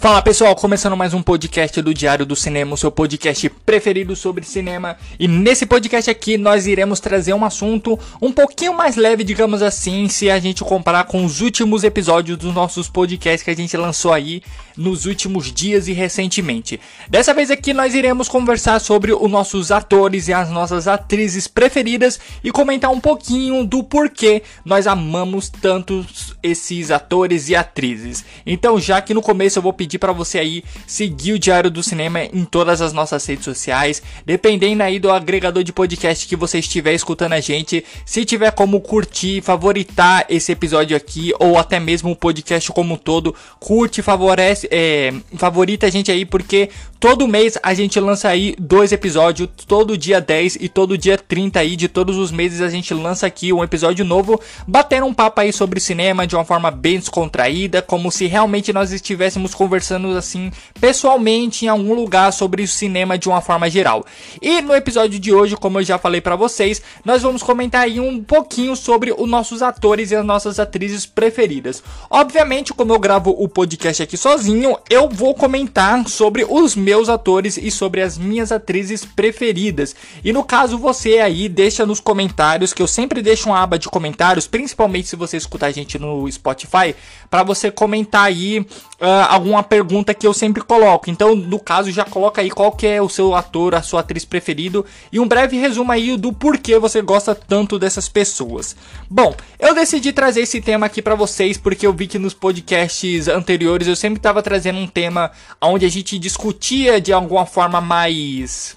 Fala pessoal, começando mais um podcast do Diário do Cinema, o seu podcast preferido sobre cinema. E nesse podcast aqui nós iremos trazer um assunto um pouquinho mais leve, digamos assim, se a gente comparar com os últimos episódios dos nossos podcasts que a gente lançou aí nos últimos dias e recentemente. Dessa vez aqui nós iremos conversar sobre os nossos atores e as nossas atrizes preferidas e comentar um pouquinho do porquê nós amamos tanto esses atores e atrizes. Então, já que no começo eu vou pedir pedir para você aí seguir o Diário do Cinema em todas as nossas redes sociais, dependendo aí do agregador de podcast que você estiver escutando a gente, se tiver como curtir, favoritar esse episódio aqui ou até mesmo o podcast como um todo, curte, favorece, é, favorita a gente aí porque todo mês a gente lança aí dois episódios, todo dia 10 e todo dia 30 aí de todos os meses a gente lança aqui um episódio novo, batendo um papo aí sobre cinema de uma forma bem descontraída, como se realmente nós estivéssemos conversando conversando assim pessoalmente em algum lugar sobre o cinema de uma forma geral. E no episódio de hoje, como eu já falei para vocês, nós vamos comentar aí um pouquinho sobre os nossos atores e as nossas atrizes preferidas. Obviamente, como eu gravo o podcast aqui sozinho, eu vou comentar sobre os meus atores e sobre as minhas atrizes preferidas. E no caso você aí deixa nos comentários que eu sempre deixo uma aba de comentários, principalmente se você escutar a gente no Spotify, para você comentar aí uh, alguma pergunta que eu sempre coloco. Então, no caso, já coloca aí qual que é o seu ator, a sua atriz preferido e um breve resumo aí do porquê você gosta tanto dessas pessoas. Bom, eu decidi trazer esse tema aqui para vocês porque eu vi que nos podcasts anteriores eu sempre estava trazendo um tema onde a gente discutia de alguma forma mais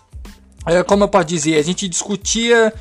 eh, como eu posso dizer, a gente discutia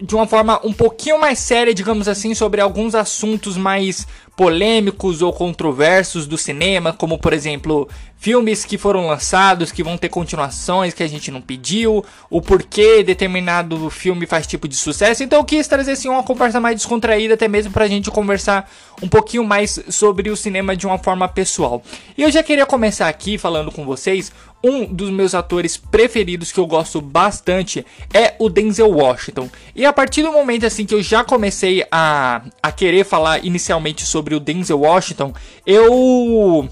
de uma forma um pouquinho mais séria, digamos assim, sobre alguns assuntos mais polêmicos ou controversos do cinema, como por exemplo filmes que foram lançados, que vão ter continuações que a gente não pediu, o porquê determinado filme faz tipo de sucesso. Então eu quis trazer assim uma conversa mais descontraída, até mesmo pra gente conversar um pouquinho mais sobre o cinema de uma forma pessoal. E eu já queria começar aqui falando com vocês um dos meus atores preferidos que eu gosto bastante é o Denzel Washington. E a partir do momento assim que eu já comecei a, a querer falar inicialmente sobre o Denzel Washington, eu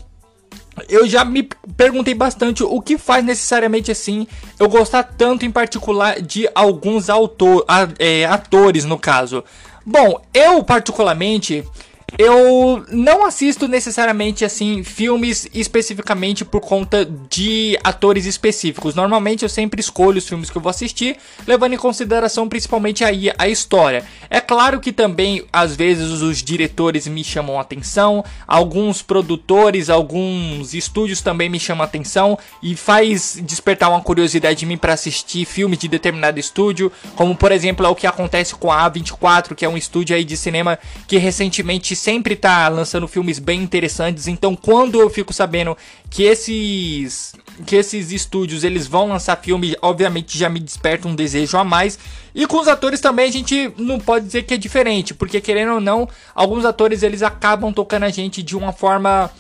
eu já me perguntei bastante o que faz necessariamente assim eu gostar tanto em particular de alguns autor, é, atores no caso. Bom, eu particularmente eu não assisto necessariamente assim filmes especificamente por conta de atores específicos. Normalmente eu sempre escolho os filmes que eu vou assistir, levando em consideração principalmente aí a história. É claro que também às vezes os diretores me chamam atenção, alguns produtores, alguns estúdios também me chamam atenção e faz despertar uma curiosidade em mim para assistir filmes de determinado estúdio, como por exemplo é o que acontece com a A24, que é um estúdio aí de cinema que recentemente sempre tá lançando filmes bem interessantes. Então, quando eu fico sabendo que esses que esses estúdios eles vão lançar filme, obviamente já me desperta um desejo a mais. E com os atores também a gente não pode dizer que é diferente, porque querendo ou não, alguns atores eles acabam tocando a gente de uma forma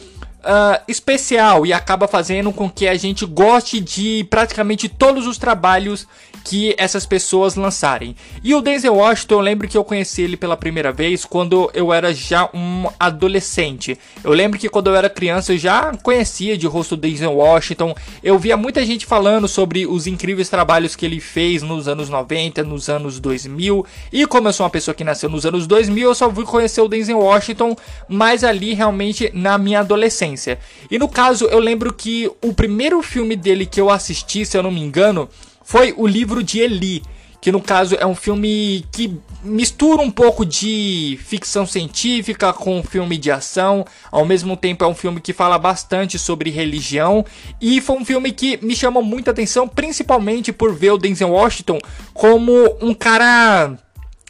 uh, especial e acaba fazendo com que a gente goste de praticamente todos os trabalhos que essas pessoas lançarem. E o Denzel Washington, eu lembro que eu conheci ele pela primeira vez quando eu era já um adolescente. Eu lembro que quando eu era criança eu já conhecia de rosto o Denzel Washington. Eu via muita gente falando sobre os incríveis trabalhos que ele fez nos anos 90, nos anos 2000. E como eu sou uma pessoa que nasceu nos anos 2000, eu só fui conhecer o Denzel Washington mais ali realmente na minha adolescência. E no caso, eu lembro que o primeiro filme dele que eu assisti, se eu não me engano, foi o livro de Eli, que no caso é um filme que mistura um pouco de ficção científica com filme de ação, ao mesmo tempo é um filme que fala bastante sobre religião e foi um filme que me chamou muita atenção, principalmente por ver o Denzel Washington como um cara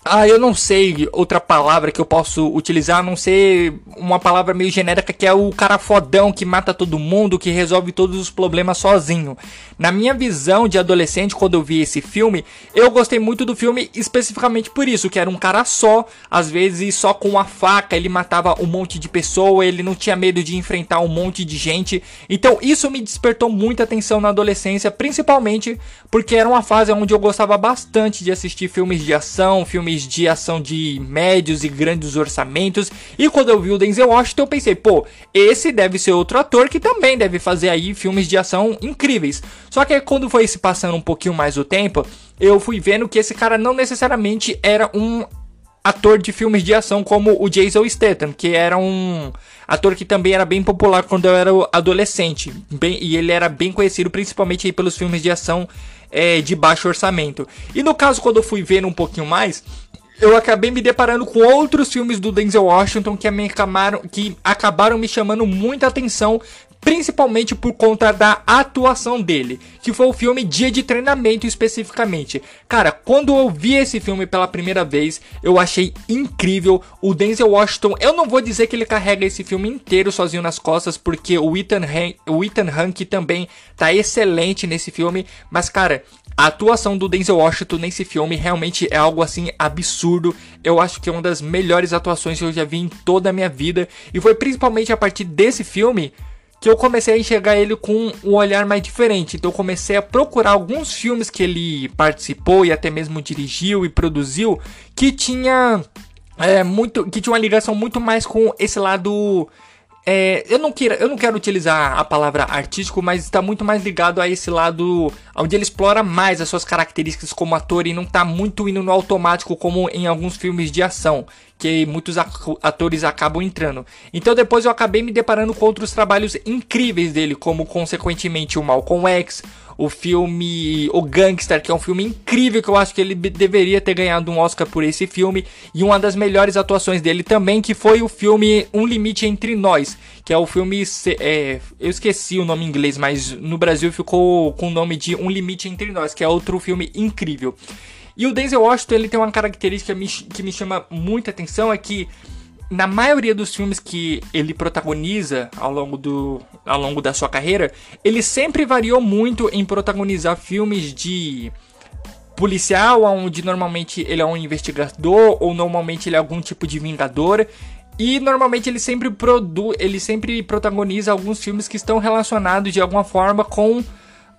ah, eu não sei outra palavra que eu posso utilizar, a não ser uma palavra meio genérica que é o cara fodão que mata todo mundo, que resolve todos os problemas sozinho. Na minha visão de adolescente, quando eu vi esse filme, eu gostei muito do filme especificamente por isso, que era um cara só, às vezes só com uma faca ele matava um monte de pessoa, ele não tinha medo de enfrentar um monte de gente. Então isso me despertou muita atenção na adolescência, principalmente porque era uma fase onde eu gostava bastante de assistir filmes de ação, filmes filmes de ação de médios e grandes orçamentos. E quando eu vi o Denzel Washington, eu pensei, pô, esse deve ser outro ator que também deve fazer aí filmes de ação incríveis. Só que quando foi se passando um pouquinho mais o tempo, eu fui vendo que esse cara não necessariamente era um ator de filmes de ação como o Jason Statham, que era um ator que também era bem popular quando eu era adolescente. Bem, e ele era bem conhecido principalmente pelos filmes de ação é, de baixo orçamento. E no caso, quando eu fui vendo um pouquinho mais, eu acabei me deparando com outros filmes do Denzel Washington que me acabaram, que acabaram me chamando muita atenção principalmente por conta da atuação dele, que foi o filme Dia de Treinamento especificamente. Cara, quando eu vi esse filme pela primeira vez, eu achei incrível. O Denzel Washington, eu não vou dizer que ele carrega esse filme inteiro sozinho nas costas, porque o Ethan, Han, o Ethan também tá excelente nesse filme, mas cara, a atuação do Denzel Washington nesse filme realmente é algo assim absurdo. Eu acho que é uma das melhores atuações que eu já vi em toda a minha vida. E foi principalmente a partir desse filme que eu comecei a enxergar ele com um olhar mais diferente. Então eu comecei a procurar alguns filmes que ele participou e até mesmo dirigiu e produziu que tinha é, muito que tinha uma ligação muito mais com esse lado é, eu, não quero, eu não quero utilizar a palavra artístico, mas está muito mais ligado a esse lado onde ele explora mais as suas características como ator e não está muito indo no automático como em alguns filmes de ação, que muitos atores acabam entrando. Então depois eu acabei me deparando com outros trabalhos incríveis dele, como consequentemente o Malcolm X, o filme O Gangster, que é um filme incrível que eu acho que ele deveria ter ganhado um Oscar por esse filme, e uma das melhores atuações dele também, que foi o filme Um Limite Entre Nós, que é o filme, é, eu esqueci o nome em inglês, mas no Brasil ficou com o nome de Um Limite Entre Nós, que é outro filme incrível. E o Denzel Washington ele tem uma característica que me chama muita atenção, é que na maioria dos filmes que ele protagoniza ao longo, do, ao longo da sua carreira, ele sempre variou muito em protagonizar filmes de policial, onde normalmente ele é um investigador ou normalmente ele é algum tipo de vingador. E normalmente ele sempre produz, ele sempre protagoniza alguns filmes que estão relacionados de alguma forma com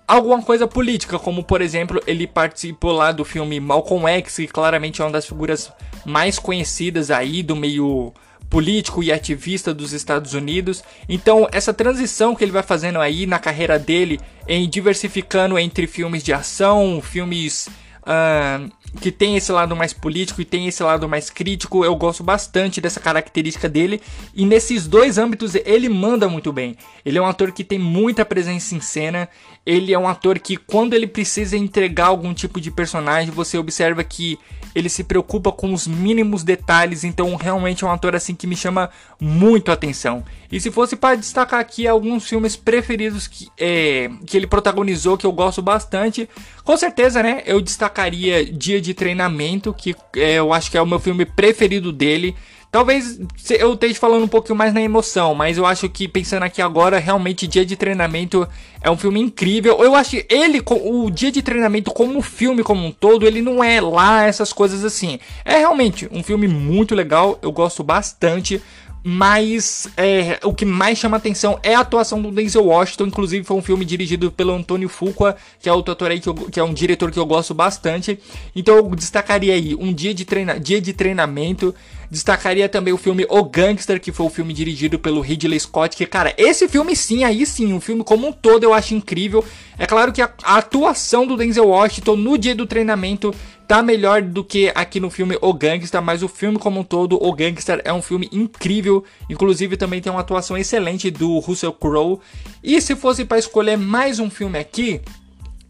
alguma coisa política, como por exemplo, ele participou lá do filme Malcolm X, que claramente é uma das figuras mais conhecidas aí do meio político e ativista dos Estados Unidos. Então, essa transição que ele vai fazendo aí na carreira dele, em diversificando entre filmes de ação, filmes uh, que tem esse lado mais político e tem esse lado mais crítico. Eu gosto bastante dessa característica dele. E nesses dois âmbitos ele manda muito bem. Ele é um ator que tem muita presença em cena. Ele é um ator que, quando ele precisa entregar algum tipo de personagem, você observa que ele se preocupa com os mínimos detalhes. Então, realmente é um ator assim que me chama muito a atenção. E se fosse para destacar aqui alguns filmes preferidos que, é, que ele protagonizou, que eu gosto bastante, com certeza, né? Eu destacaria Dia de Treinamento, que é, eu acho que é o meu filme preferido dele. Talvez eu esteja falando um pouquinho mais na emoção, mas eu acho que pensando aqui agora, realmente Dia de Treinamento é um filme incrível. Eu acho que ele, o Dia de Treinamento como filme como um todo, ele não é lá essas coisas assim. É realmente um filme muito legal, eu gosto bastante mas é, o que mais chama atenção é a atuação do Denzel Washington. Inclusive, foi um filme dirigido pelo Antônio Fuqua, que é outro ator aí que, eu, que, é um diretor que eu gosto bastante. Então, eu destacaria aí um dia de, treina, dia de treinamento. Destacaria também o filme O Gangster, que foi o filme dirigido pelo Ridley Scott. Que, cara, esse filme sim, aí sim, o filme como um todo eu acho incrível. É claro que a, a atuação do Denzel Washington no dia do treinamento tá melhor do que aqui no filme O Gangster, mas o filme como um todo, O Gangster, é um filme incrível. Inclusive também tem uma atuação excelente do Russell Crowe. E se fosse para escolher mais um filme aqui,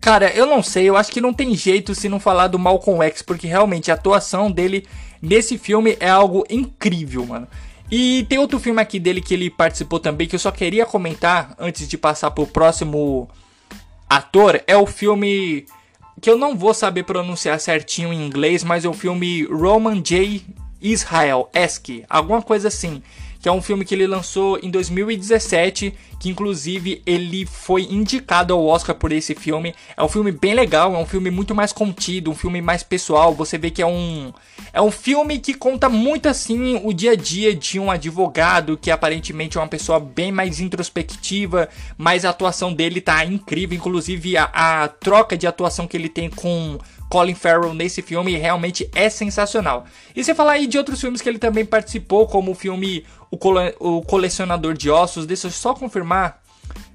cara, eu não sei, eu acho que não tem jeito se não falar do Malcolm X, porque realmente a atuação dele nesse filme é algo incrível, mano. E tem outro filme aqui dele que ele participou também que eu só queria comentar antes de passar pro próximo ator, é o filme que eu não vou saber pronunciar certinho em inglês, mas é o filme Roman J. Israel Esque, alguma coisa assim que é um filme que ele lançou em 2017, que inclusive ele foi indicado ao Oscar por esse filme. É um filme bem legal, é um filme muito mais contido, um filme mais pessoal. Você vê que é um é um filme que conta muito assim o dia a dia de um advogado que aparentemente é uma pessoa bem mais introspectiva, mas a atuação dele tá incrível, inclusive a, a troca de atuação que ele tem com Colin Farrell nesse filme realmente é sensacional. E você falar aí de outros filmes que ele também participou, como o filme O, o Colecionador de Ossos, deixa eu só confirmar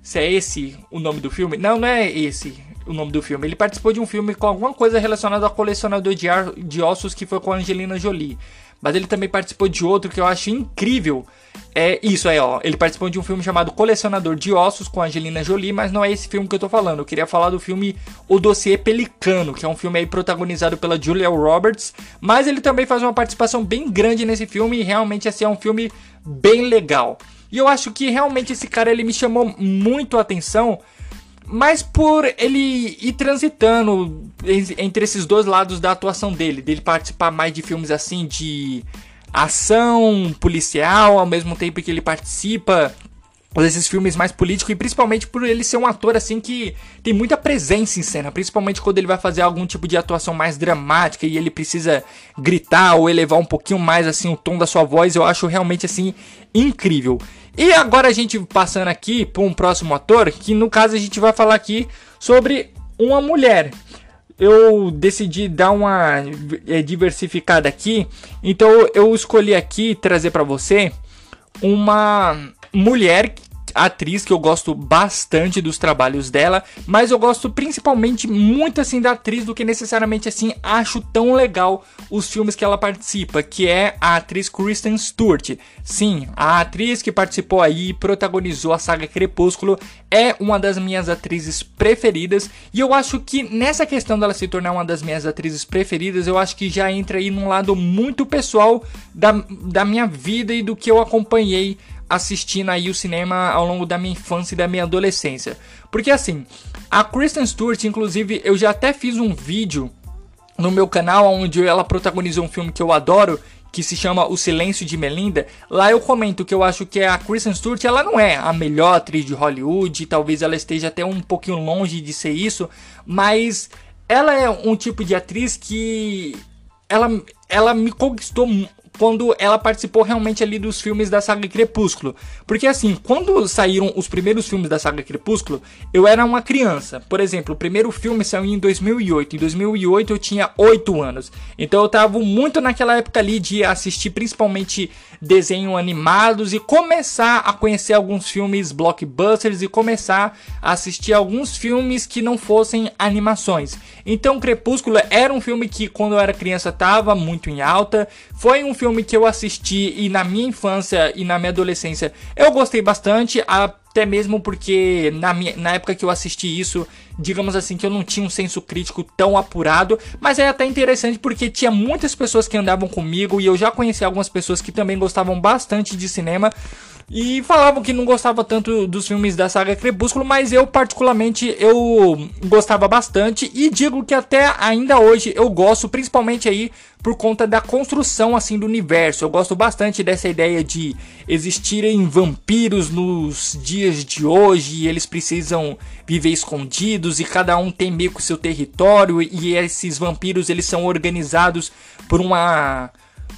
se é esse o nome do filme. Não, não é esse o nome do filme. Ele participou de um filme com alguma coisa relacionada ao colecionador de, de ossos que foi com a Angelina Jolie. Mas ele também participou de outro que eu acho incrível. É isso aí, ó. Ele participou de um filme chamado Colecionador de Ossos com Angelina Jolie, mas não é esse filme que eu tô falando. Eu queria falar do filme O Dossiê Pelicano, que é um filme aí protagonizado pela Julia Roberts, mas ele também faz uma participação bem grande nesse filme e realmente assim é um filme bem legal. E eu acho que realmente esse cara ele me chamou muito a atenção mas por ele ir transitando entre esses dois lados da atuação dele, dele participar mais de filmes assim de ação policial, ao mesmo tempo que ele participa desses filmes mais políticos e principalmente por ele ser um ator assim que tem muita presença em cena, principalmente quando ele vai fazer algum tipo de atuação mais dramática e ele precisa gritar ou elevar um pouquinho mais assim o tom da sua voz, eu acho realmente assim incrível. E agora a gente passando aqui para um próximo ator, que no caso a gente vai falar aqui sobre uma mulher. Eu decidi dar uma é, diversificada aqui, então eu escolhi aqui trazer para você uma mulher atriz que eu gosto bastante dos trabalhos dela, mas eu gosto principalmente muito assim da atriz do que necessariamente assim acho tão legal os filmes que ela participa, que é a atriz Kristen Stewart. Sim, a atriz que participou aí e protagonizou a saga Crepúsculo é uma das minhas atrizes preferidas e eu acho que nessa questão dela se tornar uma das minhas atrizes preferidas, eu acho que já entra aí num lado muito pessoal da, da minha vida e do que eu acompanhei assistindo aí o cinema ao longo da minha infância e da minha adolescência. Porque assim, a Kristen Stewart, inclusive, eu já até fiz um vídeo no meu canal onde ela protagonizou um filme que eu adoro, que se chama O Silêncio de Melinda. Lá eu comento que eu acho que a Kristen Stewart, ela não é a melhor atriz de Hollywood, talvez ela esteja até um pouquinho longe de ser isso, mas ela é um tipo de atriz que ela, ela me conquistou quando ela participou realmente ali dos filmes da saga Crepúsculo. Porque assim, quando saíram os primeiros filmes da saga Crepúsculo, eu era uma criança. Por exemplo, o primeiro filme saiu em 2008. Em 2008 eu tinha 8 anos. Então eu tava muito naquela época ali de assistir principalmente desenhos animados e começar a conhecer alguns filmes blockbusters e começar a assistir alguns filmes que não fossem animações. Então Crepúsculo era um filme que quando eu era criança tava muito em alta. Foi um filme que eu assisti e na minha infância e na minha adolescência eu gostei bastante, até mesmo porque na, minha, na época que eu assisti isso, digamos assim, que eu não tinha um senso crítico tão apurado, mas é até interessante porque tinha muitas pessoas que andavam comigo e eu já conheci algumas pessoas que também gostavam bastante de cinema. E falavam que não gostava tanto dos filmes da saga Crepúsculo, mas eu particularmente eu gostava bastante e digo que até ainda hoje eu gosto, principalmente aí por conta da construção assim do universo. Eu gosto bastante dessa ideia de existirem vampiros nos dias de hoje e eles precisam viver escondidos e cada um tem meio que seu território e esses vampiros eles são organizados por uma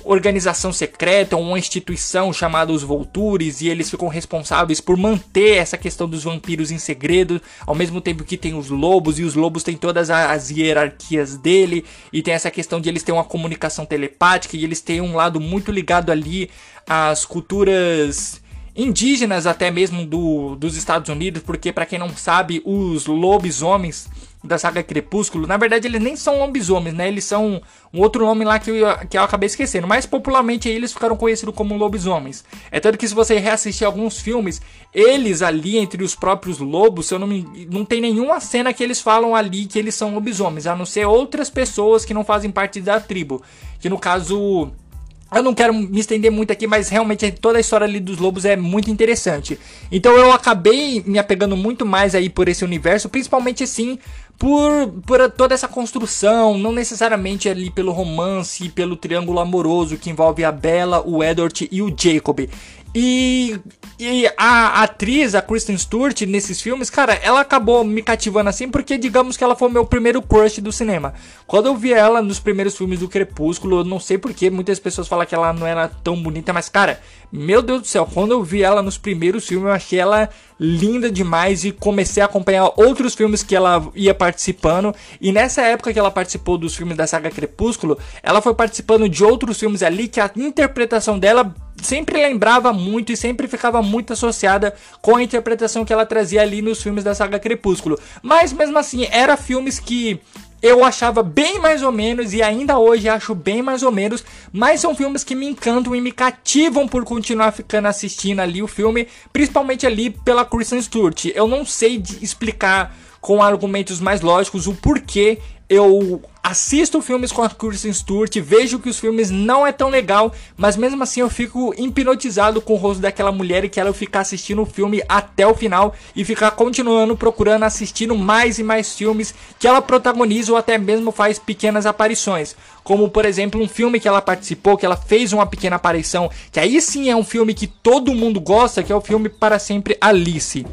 organização secreta uma instituição chamada os Voltures e eles ficam responsáveis por manter essa questão dos vampiros em segredo, ao mesmo tempo que tem os lobos e os lobos têm todas as hierarquias dele e tem essa questão de eles terem uma comunicação telepática e eles têm um lado muito ligado ali às culturas indígenas até mesmo do, dos Estados Unidos, porque para quem não sabe, os lobisomens da saga Crepúsculo, na verdade eles nem são lobisomens, né? Eles são um outro nome lá que eu, que eu acabei esquecendo, mas popularmente eles ficaram conhecidos como lobisomens. É tanto que se você reassistir alguns filmes, eles ali entre os próprios lobos, eu não me, não tem nenhuma cena que eles falam ali que eles são lobisomens, a não ser outras pessoas que não fazem parte da tribo, que no caso eu não quero me estender muito aqui, mas realmente toda a história ali dos lobos é muito interessante. Então eu acabei me apegando muito mais aí por esse universo, principalmente assim por, por toda essa construção, não necessariamente ali pelo romance, pelo triângulo amoroso que envolve a Bella, o Edward e o Jacob. E, e a, atriz, a Kristen Stewart, nesses filmes, cara, ela acabou me cativando assim porque, digamos que ela foi meu primeiro crush do cinema. Quando eu vi ela nos primeiros filmes do Crepúsculo, eu não sei porque muitas pessoas falam que ela não era tão bonita, mas, cara, meu Deus do céu, quando eu vi ela nos primeiros filmes, eu achei ela linda demais e comecei a acompanhar outros filmes que ela ia participando. E nessa época que ela participou dos filmes da saga Crepúsculo, ela foi participando de outros filmes ali que a interpretação dela sempre lembrava muito e sempre ficava muito associada com a interpretação que ela trazia ali nos filmes da saga Crepúsculo. Mas mesmo assim, era filmes que eu achava bem mais ou menos e ainda hoje acho bem mais ou menos, mas são filmes que me encantam e me cativam por continuar ficando assistindo ali o filme, principalmente ali pela Kristen Stewart. Eu não sei explicar com argumentos mais lógicos o porquê eu assisto filmes com a Kristen Stewart, vejo que os filmes não é tão legal, mas mesmo assim eu fico hipnotizado com o rosto daquela mulher e quero ficar assistindo o filme até o final e ficar continuando procurando assistindo mais e mais filmes que ela protagoniza ou até mesmo faz pequenas aparições. Como por exemplo um filme que ela participou, que ela fez uma pequena aparição, que aí sim é um filme que todo mundo gosta, que é o filme Para Sempre Alice.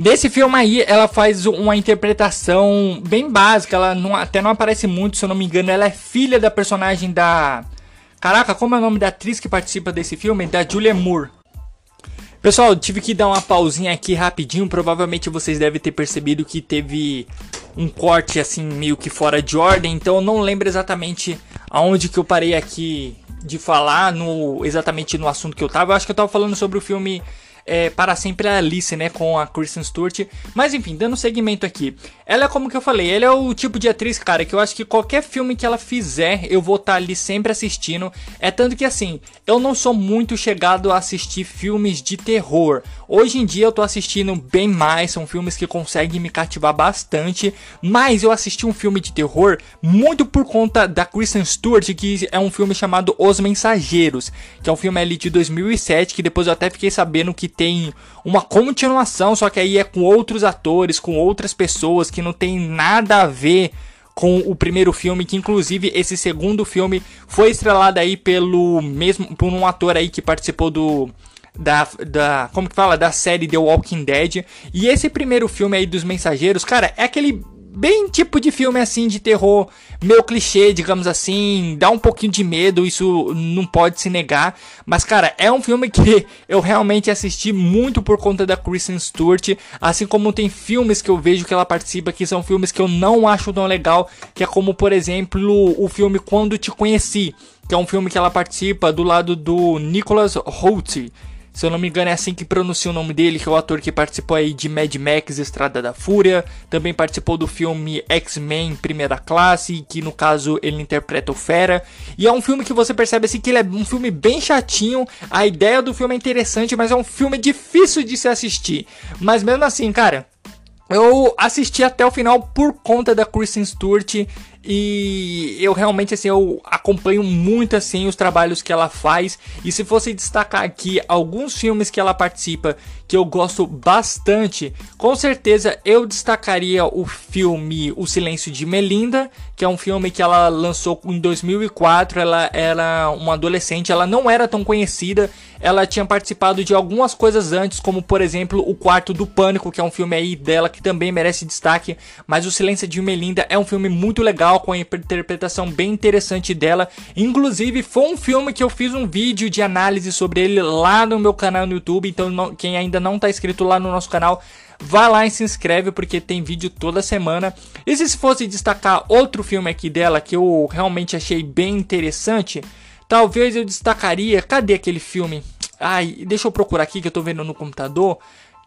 Nesse filme aí, ela faz uma interpretação bem básica, ela não, até não aparece muito, se eu não me engano, ela é filha da personagem da... Caraca, como é o nome da atriz que participa desse filme? Da Julia Moore. Pessoal, tive que dar uma pausinha aqui rapidinho, provavelmente vocês devem ter percebido que teve um corte assim meio que fora de ordem, então eu não lembro exatamente aonde que eu parei aqui de falar no exatamente no assunto que eu tava. Eu acho que eu tava falando sobre o filme é, para sempre a Alice, né, com a Kristen Stewart. Mas enfim, dando seguimento aqui. Ela é como que eu falei, ela é o tipo de atriz, cara, que eu acho que qualquer filme que ela fizer, eu vou estar tá ali sempre assistindo. É tanto que assim, eu não sou muito chegado a assistir filmes de terror. Hoje em dia eu tô assistindo bem mais, são filmes que conseguem me cativar bastante, mas eu assisti um filme de terror muito por conta da Kristen Stewart, que é um filme chamado Os Mensageiros, que é um filme ali de 2007, que depois eu até fiquei sabendo que tem uma continuação, só que aí é com outros atores, com outras pessoas que não tem nada a ver com o primeiro filme, que inclusive esse segundo filme foi estrelado aí pelo mesmo por um ator aí que participou do da, da como que fala da série The Walking Dead. E esse primeiro filme aí dos Mensageiros, cara, é aquele bem tipo de filme assim de terror, meio clichê, digamos assim, dá um pouquinho de medo, isso não pode se negar, mas cara, é um filme que eu realmente assisti muito por conta da Kristen Stewart, assim como tem filmes que eu vejo que ela participa que são filmes que eu não acho tão legal, que é como por exemplo, o filme Quando te conheci, que é um filme que ela participa do lado do Nicholas Hoult. Se eu não me engano, é assim que pronuncia o nome dele, que é o ator que participou aí de Mad Max Estrada da Fúria. Também participou do filme X-Men Primeira Classe, que no caso ele interpreta o Fera. E é um filme que você percebe assim que ele é um filme bem chatinho. A ideia do filme é interessante, mas é um filme difícil de se assistir. Mas mesmo assim, cara, eu assisti até o final por conta da Kristen Stewart e eu realmente assim eu acompanho muito assim os trabalhos que ela faz. E se fosse destacar aqui alguns filmes que ela participa que eu gosto bastante, com certeza eu destacaria o filme O Silêncio de Melinda, que é um filme que ela lançou em 2004. Ela era uma adolescente, ela não era tão conhecida, ela tinha participado de algumas coisas antes, como por exemplo O Quarto do Pânico, que é um filme aí dela que também merece destaque. Mas O Silêncio de Melinda é um filme muito legal, com a interpretação bem interessante dela. Inclusive, foi um filme que eu fiz um vídeo de análise sobre ele lá no meu canal no YouTube, então quem ainda ainda não está inscrito lá no nosso canal, vai lá e se inscreve porque tem vídeo toda semana. E se fosse destacar outro filme aqui dela que eu realmente achei bem interessante, talvez eu destacaria. Cadê aquele filme? Ai, deixa eu procurar aqui que eu tô vendo no computador.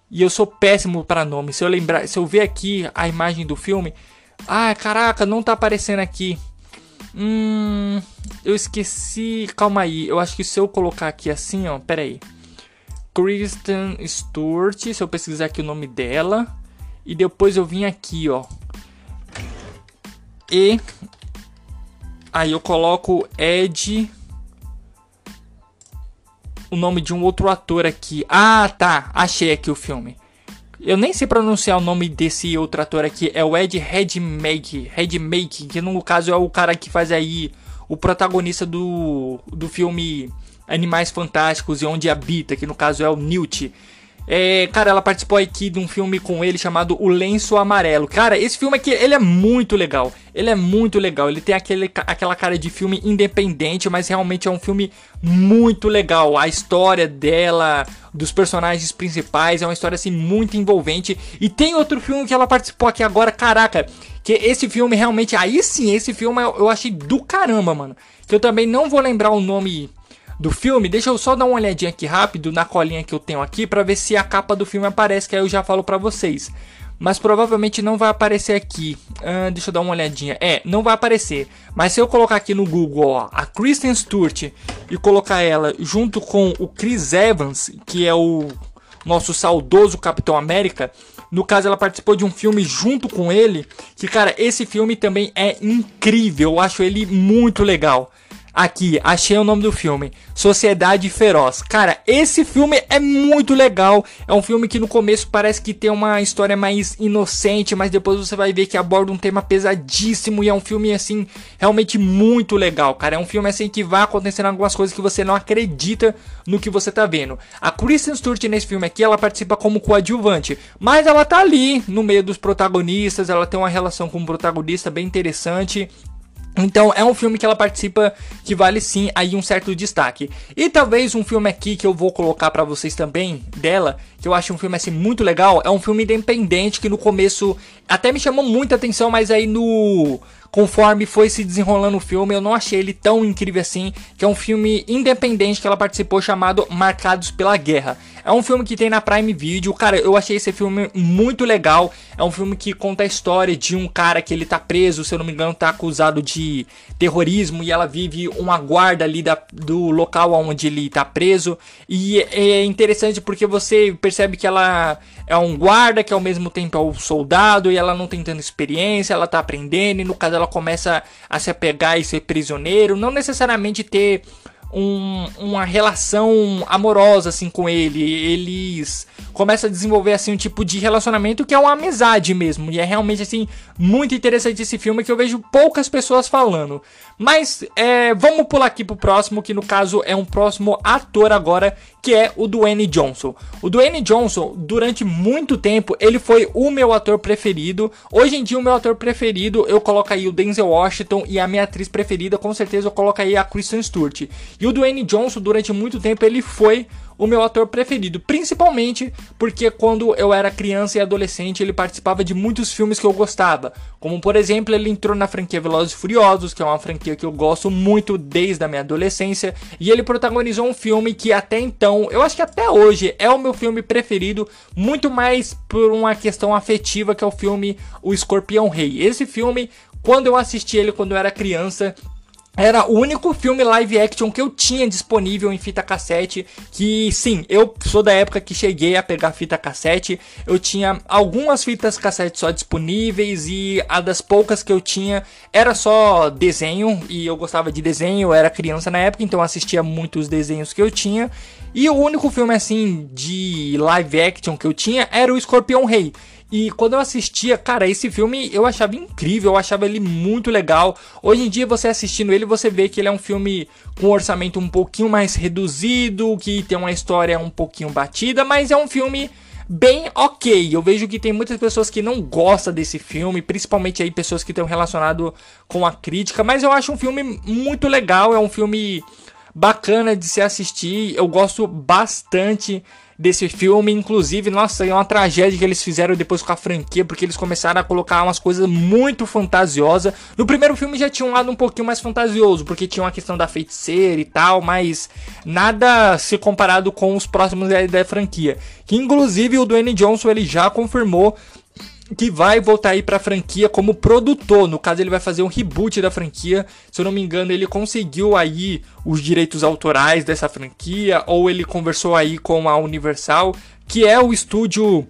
E eu sou péssimo para nome. Se eu lembrar, se eu ver aqui a imagem do filme, ah, caraca, não tá aparecendo aqui. Hum, eu esqueci. Calma aí. Eu acho que se eu colocar aqui assim, ó, pera aí. Kristen Stewart, se eu pesquisar aqui o nome dela, e depois eu vim aqui, ó. E aí eu coloco Ed o nome de um outro ator aqui. Ah, tá, achei aqui o filme. Eu nem sei pronunciar o nome desse outro ator aqui. É o Ed Redmayne, Redmayne, que no caso é o cara que faz aí o protagonista do, do filme Animais Fantásticos e Onde Habita, que no caso é o Newt. É, cara, ela participou aqui de um filme com ele chamado O Lenço Amarelo. Cara, esse filme aqui, ele é muito legal. Ele é muito legal. Ele tem aquele, aquela cara de filme independente, mas realmente é um filme muito legal. A história dela, dos personagens principais, é uma história assim muito envolvente. E tem outro filme que ela participou aqui agora, caraca, que esse filme realmente, aí sim, esse filme eu, eu achei do caramba, mano. Que eu também não vou lembrar o nome do filme, deixa eu só dar uma olhadinha aqui rápido na colinha que eu tenho aqui para ver se a capa do filme aparece, que aí eu já falo para vocês. Mas provavelmente não vai aparecer aqui. Uh, deixa eu dar uma olhadinha. É, não vai aparecer. Mas se eu colocar aqui no Google ó, a Kristen Stewart e colocar ela junto com o Chris Evans, que é o nosso saudoso Capitão América, no caso, ela participou de um filme junto com ele. Que, cara, esse filme também é incrível. Eu acho ele muito legal. Aqui, achei o nome do filme: Sociedade Feroz. Cara, esse filme é muito legal. É um filme que no começo parece que tem uma história mais inocente, mas depois você vai ver que aborda um tema pesadíssimo. E é um filme, assim, realmente muito legal, cara. É um filme, assim, que vai acontecendo algumas coisas que você não acredita no que você tá vendo. A Kristen Stewart nesse filme aqui, ela participa como coadjuvante, mas ela tá ali no meio dos protagonistas. Ela tem uma relação com o protagonista bem interessante. Então é um filme que ela participa que vale sim aí um certo destaque. E talvez um filme aqui que eu vou colocar para vocês também dela, que eu acho um filme assim muito legal, é um filme independente que no começo até me chamou muita atenção, mas aí no conforme foi se desenrolando o filme, eu não achei ele tão incrível assim, que é um filme independente que ela participou chamado Marcados pela Guerra. É um filme que tem na Prime Video. Cara, eu achei esse filme muito legal. É um filme que conta a história de um cara que ele tá preso, se eu não me engano, tá acusado de terrorismo e ela vive uma guarda ali da, do local onde ele tá preso. E é interessante porque você percebe que ela é um guarda que ao mesmo tempo é um soldado e ela não tem tanta experiência, ela tá aprendendo e no caso ela começa a se apegar e ser prisioneiro, não necessariamente ter um, uma relação amorosa assim com ele. Eles começam a desenvolver assim um tipo de relacionamento que é uma amizade mesmo. E é realmente assim muito interessante esse filme que eu vejo poucas pessoas falando. Mas é, vamos pular aqui pro próximo, que no caso é um próximo ator agora, que é o Dwayne Johnson. O Dwayne Johnson, durante muito tempo, ele foi o meu ator preferido. Hoje em dia, o meu ator preferido, eu coloco aí o Denzel Washington e a minha atriz preferida, com certeza eu coloco aí a Kristen Stewart. E o Dwayne Johnson, durante muito tempo, ele foi o meu ator preferido, principalmente porque quando eu era criança e adolescente ele participava de muitos filmes que eu gostava, como por exemplo ele entrou na franquia Velozes e Furiosos, que é uma franquia que eu gosto muito desde a minha adolescência, e ele protagonizou um filme que até então, eu acho que até hoje é o meu filme preferido, muito mais por uma questão afetiva que é o filme O Escorpião Rei. Esse filme, quando eu assisti ele quando eu era criança, era o único filme live action que eu tinha disponível em fita cassete. Que sim, eu sou da época que cheguei a pegar fita cassete. Eu tinha algumas fitas cassete só disponíveis e a das poucas que eu tinha era só desenho. E eu gostava de desenho, eu era criança na época, então assistia muitos desenhos que eu tinha. E o único filme assim de live action que eu tinha era o Escorpião Rei. E quando eu assistia, cara, esse filme eu achava incrível, eu achava ele muito legal. Hoje em dia, você assistindo ele, você vê que ele é um filme com um orçamento um pouquinho mais reduzido, que tem uma história um pouquinho batida, mas é um filme bem ok. Eu vejo que tem muitas pessoas que não gostam desse filme, principalmente aí pessoas que estão relacionado com a crítica, mas eu acho um filme muito legal, é um filme bacana de se assistir. Eu gosto bastante desse filme. Inclusive, nossa, é uma tragédia que eles fizeram depois com a franquia, porque eles começaram a colocar umas coisas muito fantasiosas. No primeiro filme já tinha um lado um pouquinho mais fantasioso, porque tinha uma questão da feiticeira e tal, mas nada se comparado com os próximos da, da franquia. Que inclusive o Dwayne Johnson ele já confirmou que vai voltar aí pra franquia como produtor. No caso, ele vai fazer um reboot da franquia. Se eu não me engano, ele conseguiu aí os direitos autorais dessa franquia, ou ele conversou aí com a Universal, que é o estúdio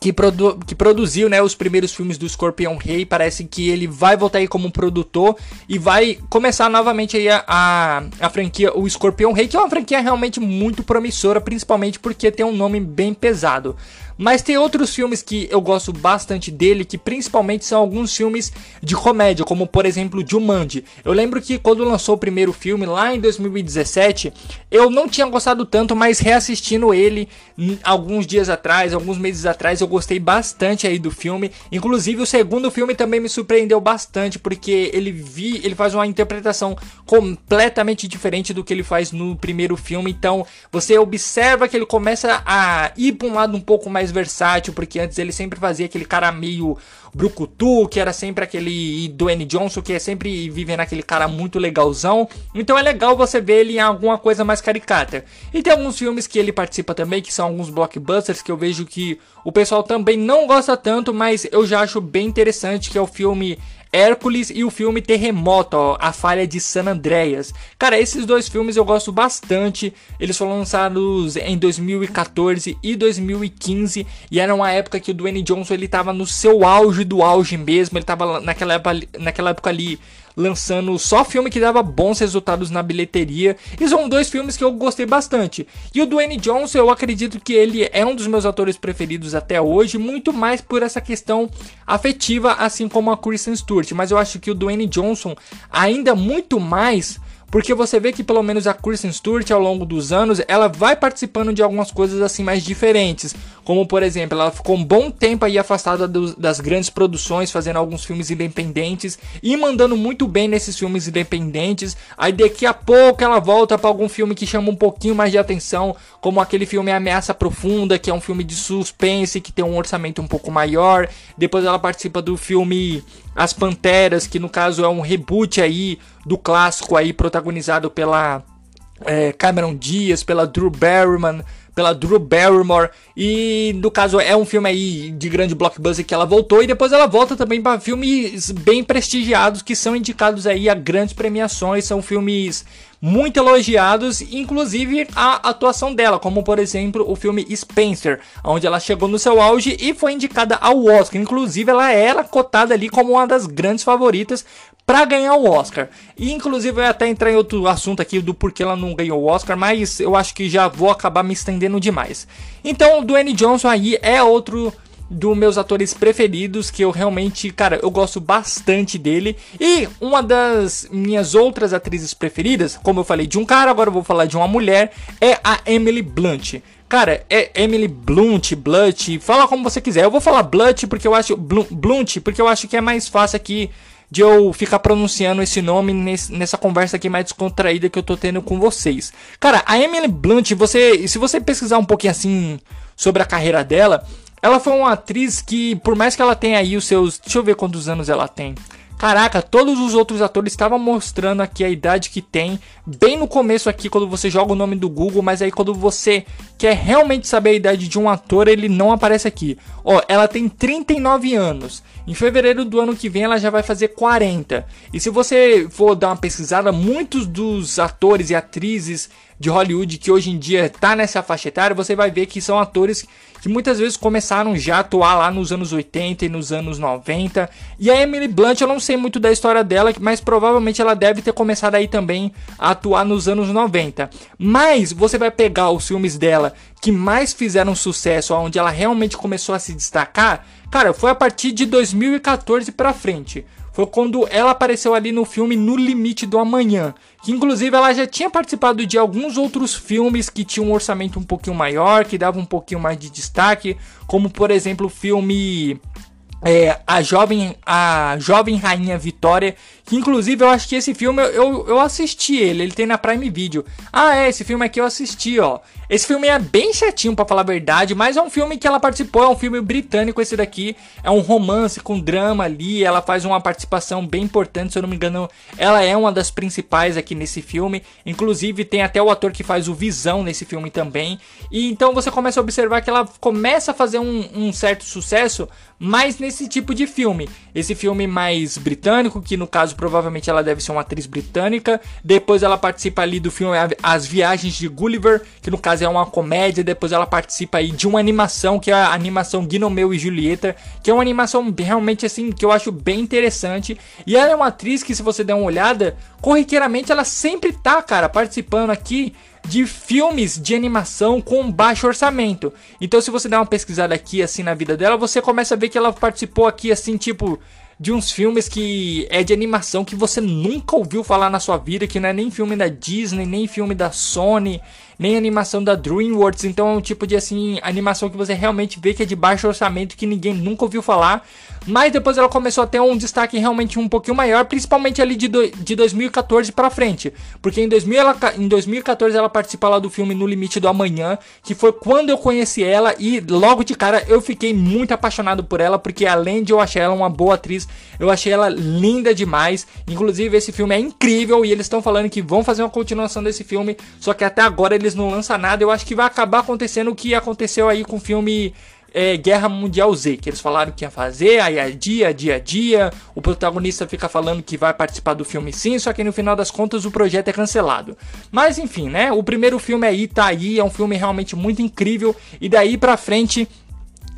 que, produ que produziu né, os primeiros filmes do Scorpion Rei. Parece que ele vai voltar aí como produtor e vai começar novamente aí a, a, a, franquia O Scorpion Rei, que é uma franquia realmente muito promissora, principalmente porque tem um nome bem pesado. Mas tem outros filmes que eu gosto bastante dele, que principalmente são alguns filmes de comédia, como por exemplo Jumanji. Eu lembro que quando lançou o primeiro filme, lá em 2017, eu não tinha gostado tanto, mas reassistindo ele alguns dias atrás, alguns meses atrás, eu gostei bastante aí do filme. Inclusive o segundo filme também me surpreendeu bastante, porque ele vi, ele faz uma interpretação completamente diferente do que ele faz no primeiro filme. Então, você observa que ele começa a ir para um lado um pouco mais versátil, porque antes ele sempre fazia aquele cara meio brucutu, que era sempre aquele Dwayne Johnson, que é sempre vivendo aquele cara muito legalzão. Então é legal você ver ele em alguma coisa mais caricata. E tem alguns filmes que ele participa também, que são alguns blockbusters que eu vejo que o pessoal também não gosta tanto, mas eu já acho bem interessante, que é o filme Hércules e o filme Terremoto, ó, A Falha de San Andreas. Cara, esses dois filmes eu gosto bastante. Eles foram lançados em 2014 e 2015 e era uma época que o Dwayne Johnson ele tava no seu auge do auge mesmo. Ele tava naquela época, naquela época ali lançando só filme que dava bons resultados na bilheteria. E são dois filmes que eu gostei bastante. E o Dwayne Johnson, eu acredito que ele é um dos meus atores preferidos até hoje, muito mais por essa questão afetiva, assim como a Kristen Stewart. Mas eu acho que o Dwayne Johnson ainda muito mais porque você vê que pelo menos a Kristen Stewart ao longo dos anos, ela vai participando de algumas coisas assim mais diferentes. Como por exemplo, ela ficou um bom tempo aí afastada do, das grandes produções, fazendo alguns filmes independentes e mandando muito bem nesses filmes independentes. Aí daqui a pouco ela volta para algum filme que chama um pouquinho mais de atenção, como aquele filme Ameaça Profunda, que é um filme de suspense que tem um orçamento um pouco maior. Depois ela participa do filme As Panteras, que no caso é um reboot aí do clássico aí protagonizado pela é, Cameron Diaz, pela Drew Barrymore, pela Drew Barrymore. E no caso é um filme aí de grande blockbuster que ela voltou. E depois ela volta também para filmes bem prestigiados que são indicados aí a grandes premiações, são filmes muito elogiados, inclusive a atuação dela, como por exemplo o filme Spencer, onde ela chegou no seu auge e foi indicada ao Oscar. Inclusive ela era cotada ali como uma das grandes favoritas para ganhar o Oscar. E inclusive eu ia até entrar em outro assunto aqui do porquê ela não ganhou o Oscar, mas eu acho que já vou acabar me estendendo demais. Então o Dwayne Johnson aí é outro dos meus atores preferidos, que eu realmente, cara, eu gosto bastante dele. E uma das minhas outras atrizes preferidas, como eu falei de um cara, agora eu vou falar de uma mulher, é a Emily Blunt. Cara, é Emily Blunt, Blunt, fala como você quiser. Eu vou falar Blunt porque eu acho Blunt porque eu acho que é mais fácil aqui de eu ficar pronunciando esse nome nesse, nessa conversa aqui mais descontraída que eu tô tendo com vocês. Cara, a Emily Blunt, você, se você pesquisar um pouquinho assim sobre a carreira dela, ela foi uma atriz que, por mais que ela tenha aí os seus. Deixa eu ver quantos anos ela tem. Caraca, todos os outros atores estavam mostrando aqui a idade que tem, bem no começo aqui quando você joga o nome do Google, mas aí quando você quer realmente saber a idade de um ator, ele não aparece aqui. Ó, ela tem 39 anos. Em fevereiro do ano que vem ela já vai fazer 40. E se você for dar uma pesquisada, muitos dos atores e atrizes de Hollywood que hoje em dia tá nessa faixa etária, você vai ver que são atores que muitas vezes começaram já a atuar lá nos anos 80 e nos anos 90. E a Emily Blunt, eu não sei muito da história dela, mas provavelmente ela deve ter começado aí também a atuar nos anos 90. Mas você vai pegar os filmes dela que mais fizeram sucesso, onde ela realmente começou a se destacar, cara, foi a partir de 2014 para frente foi quando ela apareceu ali no filme No Limite do Amanhã. Que inclusive ela já tinha participado de alguns outros filmes que tinham um orçamento um pouquinho maior, que dava um pouquinho mais de destaque, como por exemplo o filme é, a jovem a jovem rainha Vitória que inclusive eu acho que esse filme eu, eu, eu, assisti ele, ele tem na Prime Video. Ah, é, esse filme aqui eu assisti, ó. Esse filme é bem chatinho para falar a verdade, mas é um filme que ela participou, é um filme britânico esse daqui. É um romance com drama ali, ela faz uma participação bem importante, se eu não me engano, ela é uma das principais aqui nesse filme. Inclusive tem até o ator que faz o Visão nesse filme também. E então você começa a observar que ela começa a fazer um, um certo sucesso, mas nesse tipo de filme. Esse filme mais britânico, que no caso provavelmente ela deve ser uma atriz britânica. Depois ela participa ali do filme As Viagens de Gulliver, que no caso é uma comédia. Depois ela participa aí de uma animação, que é a animação Gnomeu e Julieta, que é uma animação realmente assim que eu acho bem interessante. E ela é uma atriz que se você der uma olhada, corriqueiramente ela sempre tá, cara, participando aqui de filmes de animação com baixo orçamento. Então, se você der uma pesquisada aqui assim na vida dela, você começa a ver que ela participou aqui assim, tipo, de uns filmes que é de animação que você nunca ouviu falar na sua vida, que não é nem filme da Disney, nem filme da Sony, nem animação da DreamWorks, então é um tipo de assim animação que você realmente vê que é de baixo orçamento que ninguém nunca ouviu falar. Mas depois ela começou a ter um destaque realmente um pouquinho maior, principalmente ali de, do, de 2014 para frente, porque em, 2000 ela, em 2014 ela participa lá do filme No Limite do Amanhã, que foi quando eu conheci ela e logo de cara eu fiquei muito apaixonado por ela, porque além de eu achar ela uma boa atriz, eu achei ela linda demais. Inclusive esse filme é incrível e eles estão falando que vão fazer uma continuação desse filme, só que até agora eles não lançam nada. Eu acho que vai acabar acontecendo o que aconteceu aí com o filme é, Guerra Mundial Z, que eles falaram que ia fazer, aí é dia, dia, dia. O protagonista fica falando que vai participar do filme sim, só que no final das contas o projeto é cancelado. Mas enfim, né? O primeiro filme aí tá aí, é um filme realmente muito incrível. E daí pra frente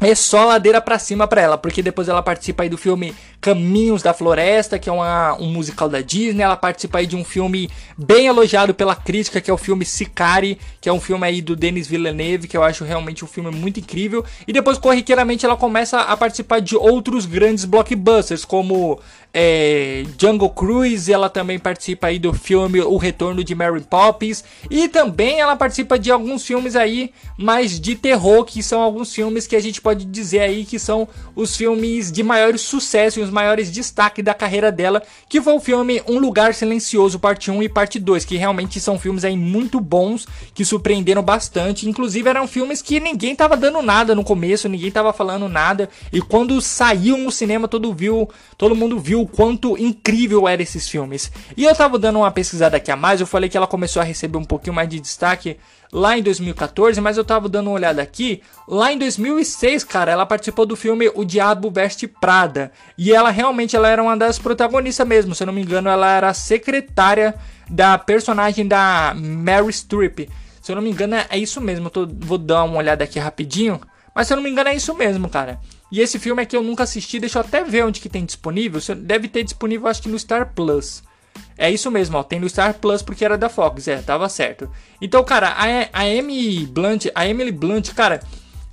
é só ladeira para cima para ela, porque depois ela participa aí do filme Caminhos da Floresta, que é uma, um musical da Disney. Ela participa aí de um filme bem elogiado pela crítica, que é o filme Sicari, que é um filme aí do Denis Villeneuve, que eu acho realmente um filme muito incrível. E depois, corriqueiramente, ela começa a participar de outros grandes blockbusters, como é, Jungle Cruise, ela também participa aí do filme O Retorno de Mary Poppins e também ela participa de alguns filmes aí mais de terror, que são alguns filmes que a gente pode dizer aí que são os filmes de maior sucesso os maiores destaques da carreira dela, que foi o filme Um Lugar Silencioso, parte 1 e parte 2, que realmente são filmes aí muito bons, que surpreenderam bastante, inclusive eram filmes que ninguém tava dando nada no começo, ninguém tava falando nada, e quando saiu no cinema todo viu, todo mundo viu o quanto incrível eram esses filmes. E eu tava dando uma pesquisada aqui a mais, eu falei que ela começou a receber um pouquinho mais de destaque lá em 2014, mas eu tava dando uma olhada aqui, lá em 2006, cara, ela participou do filme O Diabo Veste Prada, e ela realmente ela era uma das protagonistas mesmo, se eu não me engano, ela era a secretária da personagem da Mary Streep. Se eu não me engano, é isso mesmo, eu tô, vou dar uma olhada aqui rapidinho, mas se eu não me engano é isso mesmo, cara. E esse filme aqui eu nunca assisti, deixa eu até ver onde que tem disponível. Deve ter disponível, acho que no Star Plus. É isso mesmo, ó, tem no Star Plus porque era da Fox, é, tava certo. Então, cara, a, a Emily Blunt, a Emily Blunt, cara,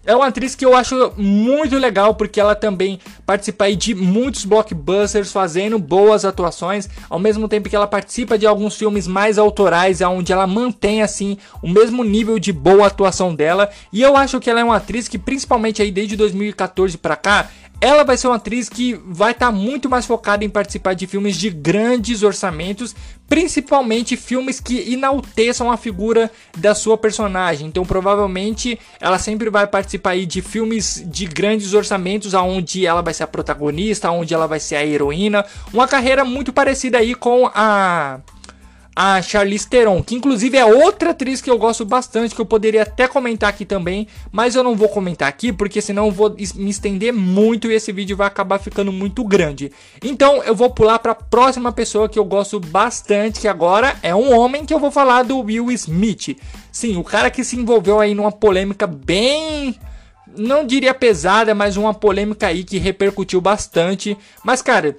é uma atriz que eu acho muito legal porque ela também participa de muitos blockbusters fazendo boas atuações, ao mesmo tempo que ela participa de alguns filmes mais autorais, onde ela mantém assim o mesmo nível de boa atuação dela. E eu acho que ela é uma atriz que principalmente aí desde 2014 para cá, ela vai ser uma atriz que vai estar tá muito mais focada em participar de filmes de grandes orçamentos, principalmente filmes que enalteçam a figura da sua personagem. Então, provavelmente, ela sempre vai participar aí de filmes de grandes orçamentos, aonde ela vai ser a protagonista, aonde ela vai ser a heroína. Uma carreira muito parecida aí com a a Charlize Theron, que inclusive é outra atriz que eu gosto bastante, que eu poderia até comentar aqui também, mas eu não vou comentar aqui, porque senão eu vou me estender muito e esse vídeo vai acabar ficando muito grande. Então eu vou pular para a próxima pessoa que eu gosto bastante, que agora é um homem que eu vou falar do Will Smith. Sim, o cara que se envolveu aí numa polêmica bem não diria pesada, mas uma polêmica aí que repercutiu bastante. Mas cara,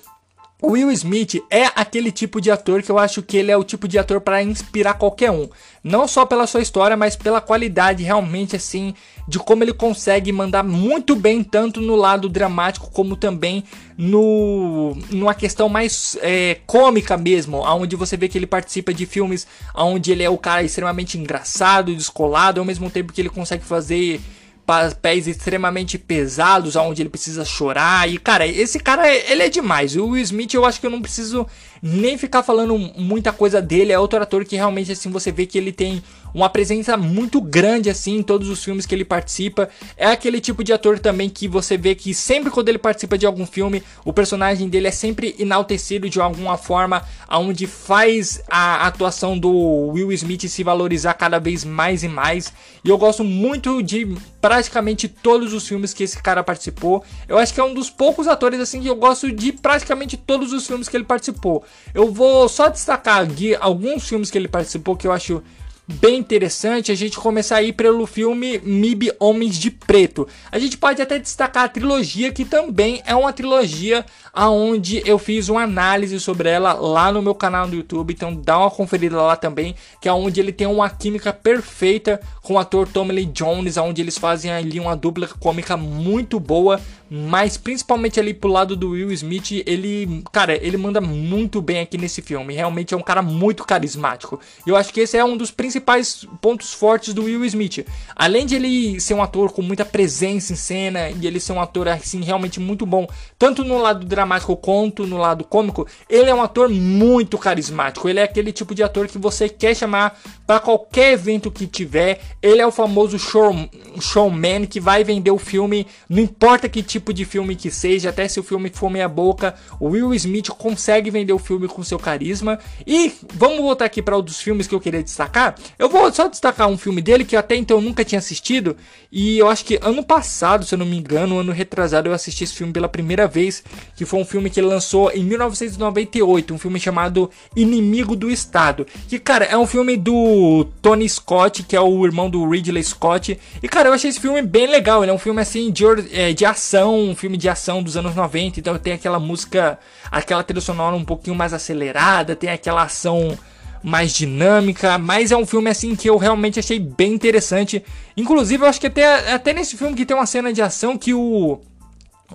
o Will Smith é aquele tipo de ator que eu acho que ele é o tipo de ator para inspirar qualquer um. Não só pela sua história, mas pela qualidade realmente assim de como ele consegue mandar muito bem tanto no lado dramático como também no numa questão mais é, cômica mesmo, aonde você vê que ele participa de filmes onde ele é o cara extremamente engraçado, descolado, ao mesmo tempo que ele consegue fazer papéis extremamente pesados, onde ele precisa chorar. E, cara, esse cara, ele é demais. O Will Smith, eu acho que eu não preciso nem ficar falando muita coisa dele. É outro ator que realmente, assim, você vê que ele tem uma presença muito grande assim em todos os filmes que ele participa. É aquele tipo de ator também que você vê que sempre quando ele participa de algum filme, o personagem dele é sempre enaltecido de alguma forma, aonde faz a atuação do Will Smith se valorizar cada vez mais e mais. E eu gosto muito de praticamente todos os filmes que esse cara participou. Eu acho que é um dos poucos atores assim que eu gosto de praticamente todos os filmes que ele participou. Eu vou só destacar aqui alguns filmes que ele participou que eu acho bem interessante a gente começar aí pelo filme MIB Homens de Preto. A gente pode até destacar a trilogia, que também é uma trilogia aonde eu fiz uma análise sobre ela lá no meu canal do YouTube, então dá uma conferida lá também, que é onde ele tem uma química perfeita com o ator Tommy Lee Jones, onde eles fazem ali uma dupla cômica muito boa, mas principalmente ali pro lado do Will Smith, ele, cara, ele manda muito bem aqui nesse filme. Realmente é um cara muito carismático. Eu acho que esse é um dos principais pontos fortes do Will Smith. Além de ele ser um ator com muita presença em cena e ele ser um ator assim realmente muito bom, tanto no lado dramático quanto no lado cômico, ele é um ator muito carismático. Ele é aquele tipo de ator que você quer chamar para qualquer evento que tiver. Ele é o famoso show, showman que vai vender o filme, não importa que tipo de filme que seja, até se o filme for meia boca, o Will Smith consegue vender o filme com seu carisma. E vamos voltar aqui para um dos filmes que eu queria destacar. Eu vou só destacar um filme dele que até então eu nunca tinha assistido e eu acho que ano passado, se eu não me engano, ano retrasado eu assisti esse filme pela primeira vez, que foi um filme que ele lançou em 1998, um filme chamado Inimigo do Estado. Que cara, é um filme do Tony Scott, que é o irmão do Ridley Scott. E cara, eu achei esse filme bem legal, ele é um filme assim de, é, de ação ação, um filme de ação dos anos 90, então tem aquela música, aquela trilha sonora um pouquinho mais acelerada, tem aquela ação mais dinâmica, mas é um filme assim que eu realmente achei bem interessante. Inclusive, eu acho que até, até nesse filme que tem uma cena de ação que o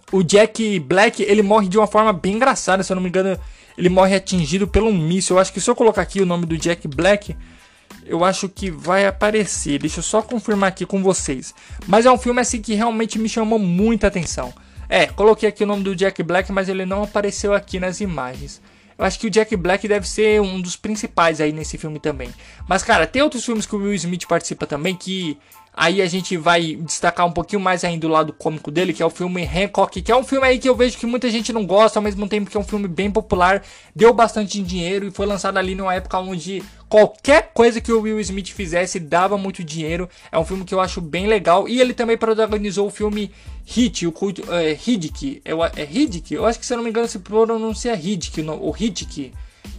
o Jack Black, ele morre de uma forma bem engraçada, se eu não me engano, ele morre atingido pelo um míssil. Eu acho que se eu colocar aqui o nome do Jack Black, eu acho que vai aparecer. Deixa eu só confirmar aqui com vocês. Mas é um filme assim que realmente me chamou muita atenção. É, coloquei aqui o nome do Jack Black, mas ele não apareceu aqui nas imagens. Eu acho que o Jack Black deve ser um dos principais aí nesse filme também. Mas cara, tem outros filmes que o Will Smith participa também que Aí a gente vai destacar um pouquinho mais ainda do lado cômico dele, que é o filme Hancock, que é um filme aí que eu vejo que muita gente não gosta, ao mesmo tempo que é um filme bem popular, deu bastante dinheiro e foi lançado ali numa época onde qualquer coisa que o Will Smith fizesse dava muito dinheiro. É um filme que eu acho bem legal e ele também protagonizou o filme Hit, o é, Hiddick, é, é Hiddick? Eu acho que se eu não me engano se pronuncia Hiddick, o Hiddick,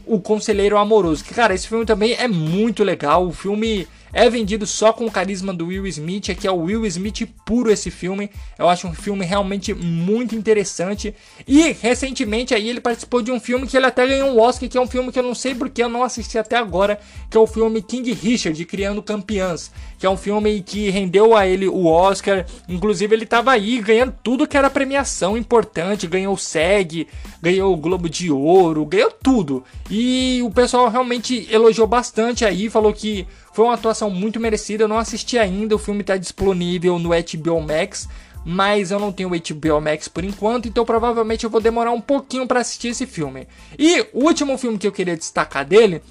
o Conselheiro Amoroso. Que cara, esse filme também é muito legal. O filme é vendido só com o carisma do Will Smith, é que é o Will Smith puro esse filme. Eu acho um filme realmente muito interessante. E recentemente aí ele participou de um filme que ele até ganhou um Oscar, que é um filme que eu não sei porque eu não assisti até agora, que é o filme King Richard, Criando Campeãs, que é um filme que rendeu a ele o Oscar. Inclusive ele estava aí ganhando tudo que era premiação importante, ganhou o SEG, ganhou o Globo de Ouro, ganhou tudo. E o pessoal realmente elogiou bastante aí, falou que foi uma atuação muito merecida. Eu não assisti ainda, o filme está disponível no HBO Max, mas eu não tenho o HBO Max por enquanto, então provavelmente eu vou demorar um pouquinho para assistir esse filme. E o último filme que eu queria destacar dele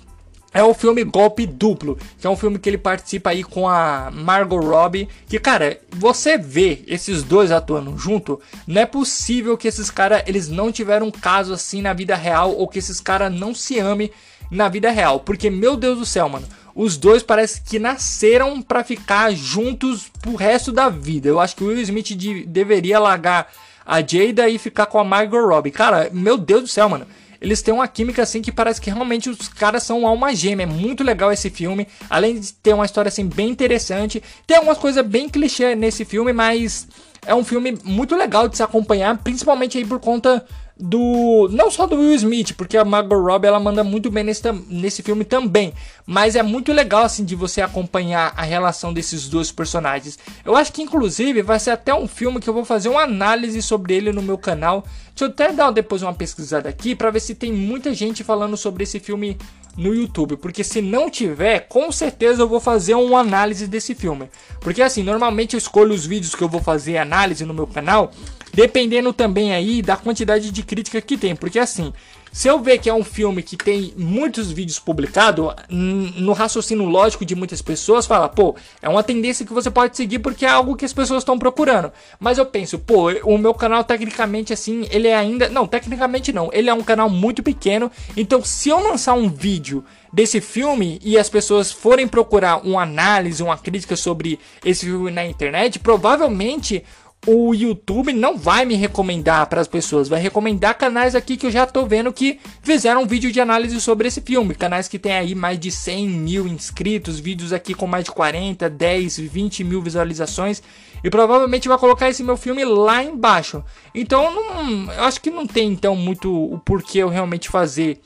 é o filme Golpe Duplo, que é um filme que ele participa aí com a Margot Robbie. Que, cara, você vê esses dois atuando junto, não é possível que esses caras eles não tiveram um caso assim na vida real ou que esses caras não se amem na vida real. Porque, meu Deus do céu, mano, os dois parece que nasceram para ficar juntos pro resto da vida. Eu acho que o Will Smith de, deveria largar a Jada e ficar com a Margot Robbie. Cara, meu Deus do céu, mano. Eles têm uma química assim que parece que realmente os caras são alma gêmea. É muito legal esse filme. Além de ter uma história assim bem interessante, tem algumas coisas bem clichê nesse filme, mas é um filme muito legal de se acompanhar, principalmente aí por conta do não só do Will Smith, porque a Margot Robbie ela manda muito bem nesse, nesse filme também, mas é muito legal assim de você acompanhar a relação desses dois personagens. Eu acho que inclusive vai ser até um filme que eu vou fazer uma análise sobre ele no meu canal. Deixa eu até dar depois uma pesquisada aqui para ver se tem muita gente falando sobre esse filme no YouTube, porque se não tiver, com certeza eu vou fazer uma análise desse filme. Porque assim, normalmente eu escolho os vídeos que eu vou fazer análise no meu canal, dependendo também aí da quantidade de crítica que tem, porque assim, se eu ver que é um filme que tem muitos vídeos publicados, no raciocínio lógico de muitas pessoas, fala, pô, é uma tendência que você pode seguir porque é algo que as pessoas estão procurando. Mas eu penso, pô, o meu canal tecnicamente assim, ele é ainda. Não, tecnicamente não. Ele é um canal muito pequeno. Então, se eu lançar um vídeo desse filme e as pessoas forem procurar uma análise, uma crítica sobre esse filme na internet, provavelmente o YouTube não vai me recomendar para as pessoas, vai recomendar canais aqui que eu já tô vendo que fizeram um vídeo de análise sobre esse filme. Canais que tem aí mais de 100 mil inscritos, vídeos aqui com mais de 40, 10, 20 mil visualizações. E provavelmente vai colocar esse meu filme lá embaixo. Então não, eu acho que não tem então muito o porquê eu realmente fazer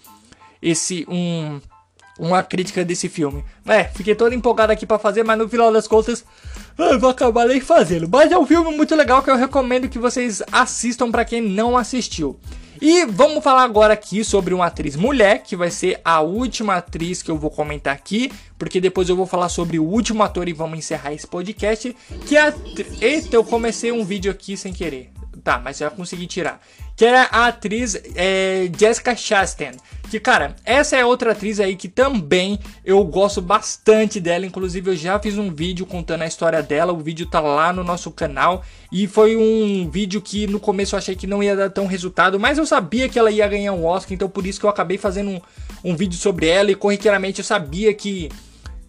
esse um uma crítica desse filme. É, fiquei todo empolgado aqui para fazer, mas no final das contas eu vou acabar nem fazendo. Mas é um filme muito legal que eu recomendo que vocês assistam para quem não assistiu. E vamos falar agora aqui sobre uma atriz mulher, que vai ser a última atriz que eu vou comentar aqui, porque depois eu vou falar sobre o último ator e vamos encerrar esse podcast, que é a... Eita, eu comecei um vídeo aqui sem querer. Tá, mas eu já consegui tirar que é a atriz é, Jessica Chastain. Que, cara, essa é outra atriz aí que também eu gosto bastante dela. Inclusive, eu já fiz um vídeo contando a história dela. O vídeo tá lá no nosso canal. E foi um vídeo que no começo eu achei que não ia dar tão resultado. Mas eu sabia que ela ia ganhar um Oscar. Então, por isso que eu acabei fazendo um, um vídeo sobre ela. E corriqueiramente eu sabia que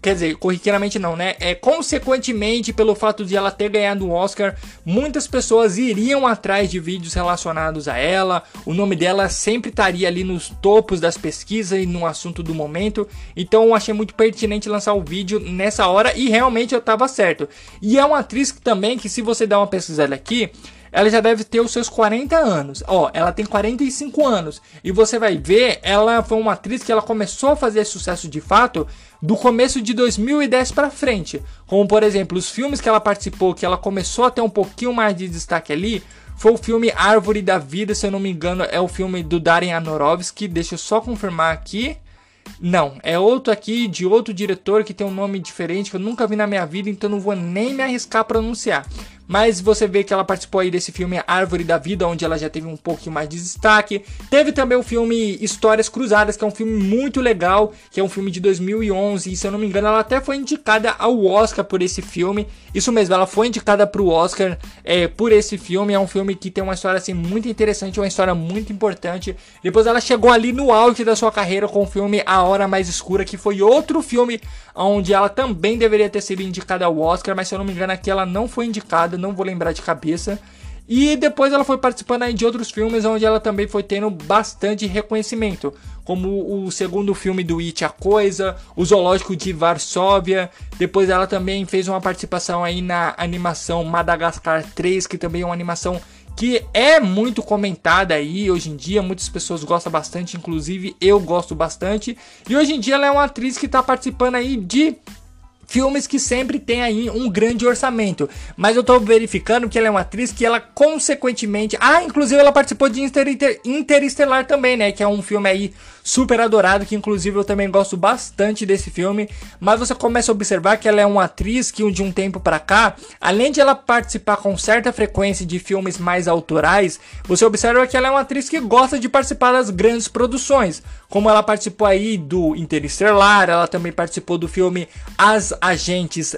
Quer dizer, corriqueiramente não, né? É consequentemente pelo fato de ela ter ganhado o Oscar, muitas pessoas iriam atrás de vídeos relacionados a ela. O nome dela sempre estaria ali nos topos das pesquisas e no assunto do momento. Então eu achei muito pertinente lançar o vídeo nessa hora e realmente eu estava certo. E é uma atriz que também que se você der uma pesquisada aqui, ela já deve ter os seus 40 anos. Ó, ela tem 45 anos. E você vai ver, ela foi uma atriz que ela começou a fazer sucesso de fato do começo de 2010 para frente. Como por exemplo, os filmes que ela participou, que ela começou a ter um pouquinho mais de destaque ali, foi o filme Árvore da Vida, se eu não me engano, é o filme do Darren Aronofsky. Deixa eu só confirmar aqui. Não, é outro aqui de outro diretor que tem um nome diferente que eu nunca vi na minha vida, então não vou nem me arriscar a pronunciar. Mas você vê que ela participou aí desse filme Árvore da Vida, onde ela já teve um pouquinho mais de destaque. Teve também o filme Histórias Cruzadas, que é um filme muito legal, que é um filme de 2011. E se eu não me engano, ela até foi indicada ao Oscar por esse filme. Isso mesmo, ela foi indicada para o Oscar é, por esse filme. É um filme que tem uma história assim muito interessante, uma história muito importante. Depois ela chegou ali no auge da sua carreira com o filme A Hora Mais Escura, que foi outro filme onde ela também deveria ter sido indicada ao Oscar, mas se eu não me engano aqui ela não foi indicada, não vou lembrar de cabeça. E depois ela foi participando aí de outros filmes onde ela também foi tendo bastante reconhecimento, como o segundo filme do It A Coisa, o Zoológico de Varsóvia. Depois ela também fez uma participação aí na animação Madagascar 3, que também é uma animação que é muito comentada aí hoje em dia, muitas pessoas gostam bastante, inclusive eu gosto bastante. E hoje em dia ela é uma atriz que está participando aí de filmes que sempre tem aí um grande orçamento. Mas eu tô verificando que ela é uma atriz que ela consequentemente, ah, inclusive ela participou de Inter Interestelar também, né, que é um filme aí super adorado, que inclusive eu também gosto bastante desse filme, mas você começa a observar que ela é uma atriz que de um tempo para cá, além de ela participar com certa frequência de filmes mais autorais, você observa que ela é uma atriz que gosta de participar das grandes produções, como ela participou aí do Interestelar, ela também participou do filme As Agentes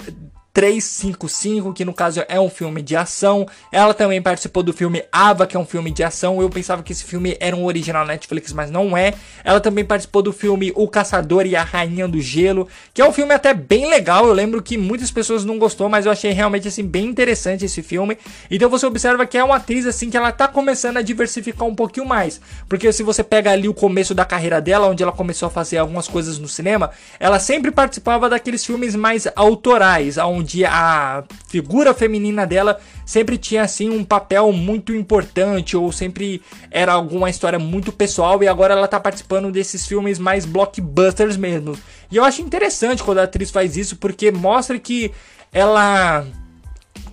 355, que no caso é um filme de ação. Ela também participou do filme Ava, que é um filme de ação. Eu pensava que esse filme era um original Netflix, mas não é. Ela também participou do filme O Caçador e a Rainha do Gelo, que é um filme até bem legal. Eu lembro que muitas pessoas não gostou, mas eu achei realmente assim bem interessante esse filme. Então você observa que é uma atriz assim que ela tá começando a diversificar um pouquinho mais, porque se você pega ali o começo da carreira dela, onde ela começou a fazer algumas coisas no cinema, ela sempre participava daqueles filmes mais autorais, onde onde a figura feminina dela sempre tinha assim um papel muito importante ou sempre era alguma história muito pessoal e agora ela tá participando desses filmes mais blockbusters mesmo. E eu acho interessante quando a atriz faz isso porque mostra que ela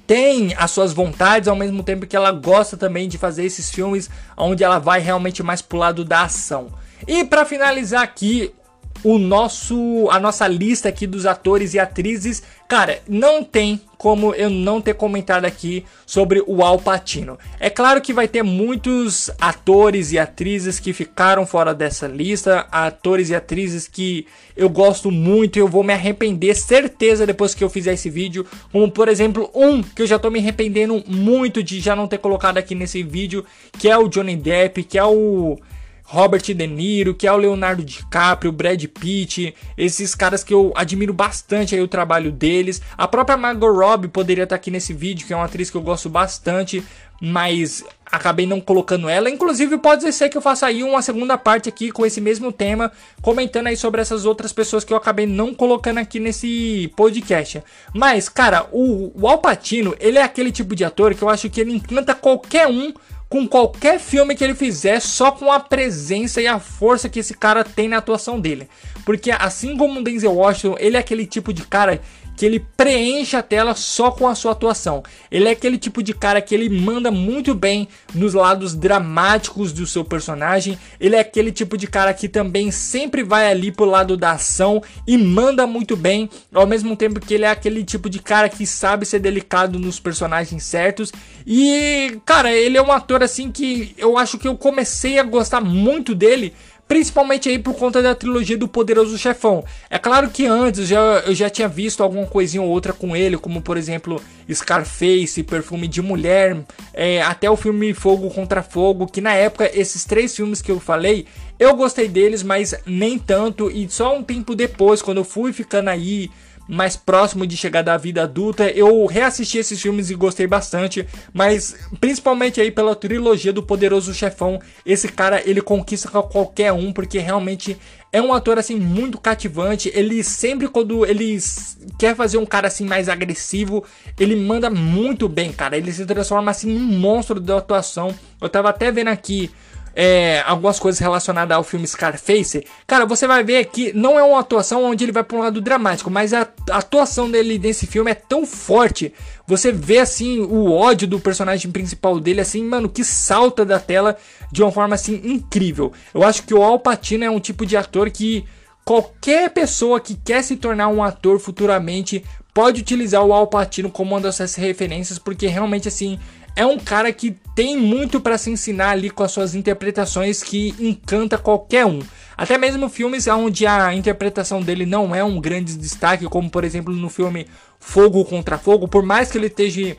tem as suas vontades ao mesmo tempo que ela gosta também de fazer esses filmes onde ela vai realmente mais pro lado da ação. E para finalizar aqui, o nosso a nossa lista aqui dos atores e atrizes, cara, não tem como eu não ter comentado aqui sobre o Al Pacino. É claro que vai ter muitos atores e atrizes que ficaram fora dessa lista, atores e atrizes que eu gosto muito e eu vou me arrepender certeza depois que eu fizer esse vídeo, como por exemplo, um que eu já tô me arrependendo muito de já não ter colocado aqui nesse vídeo, que é o Johnny Depp, que é o Robert De Niro, que é o Leonardo DiCaprio, Brad Pitt, esses caras que eu admiro bastante aí o trabalho deles. A própria Margot Robbie poderia estar aqui nesse vídeo, que é uma atriz que eu gosto bastante, mas acabei não colocando ela. Inclusive, pode ser que eu faça aí uma segunda parte aqui com esse mesmo tema, comentando aí sobre essas outras pessoas que eu acabei não colocando aqui nesse podcast. Mas, cara, o, o Al Pacino, ele é aquele tipo de ator que eu acho que ele encanta qualquer um com qualquer filme que ele fizer, só com a presença e a força que esse cara tem na atuação dele. Porque assim como o Denzel Washington, ele é aquele tipo de cara que ele preenche a tela só com a sua atuação. Ele é aquele tipo de cara que ele manda muito bem nos lados dramáticos do seu personagem. Ele é aquele tipo de cara que também sempre vai ali pro lado da ação e manda muito bem, ao mesmo tempo que ele é aquele tipo de cara que sabe ser delicado nos personagens certos. E, cara, ele é um ator assim que eu acho que eu comecei a gostar muito dele Principalmente aí por conta da trilogia do Poderoso Chefão. É claro que antes eu já, eu já tinha visto alguma coisinha ou outra com ele, como por exemplo Scarface, Perfume de Mulher, é, até o filme Fogo contra Fogo, que na época esses três filmes que eu falei, eu gostei deles, mas nem tanto. E só um tempo depois, quando eu fui ficando aí mais próximo de chegar da vida adulta. Eu reassisti esses filmes e gostei bastante, mas principalmente aí pela trilogia do Poderoso Chefão, esse cara ele conquista qualquer um porque realmente é um ator assim muito cativante. Ele sempre quando ele quer fazer um cara assim mais agressivo, ele manda muito bem, cara. Ele se transforma assim num monstro da atuação. Eu tava até vendo aqui é, algumas coisas relacionadas ao filme Scarface, cara, você vai ver que não é uma atuação onde ele vai para um lado dramático, mas a, atuação dele nesse filme é tão forte. Você vê assim o ódio do personagem principal dele, assim, mano, que salta da tela de uma forma assim incrível. Eu acho que o Al Pacino é um tipo de ator que qualquer pessoa que quer se tornar um ator futuramente pode utilizar o Al Pacino como uma dessas referências, porque realmente assim é um cara que tem muito para se ensinar ali com as suas interpretações que encanta qualquer um. Até mesmo filmes onde a interpretação dele não é um grande destaque, como por exemplo no filme Fogo contra Fogo, por mais que ele esteja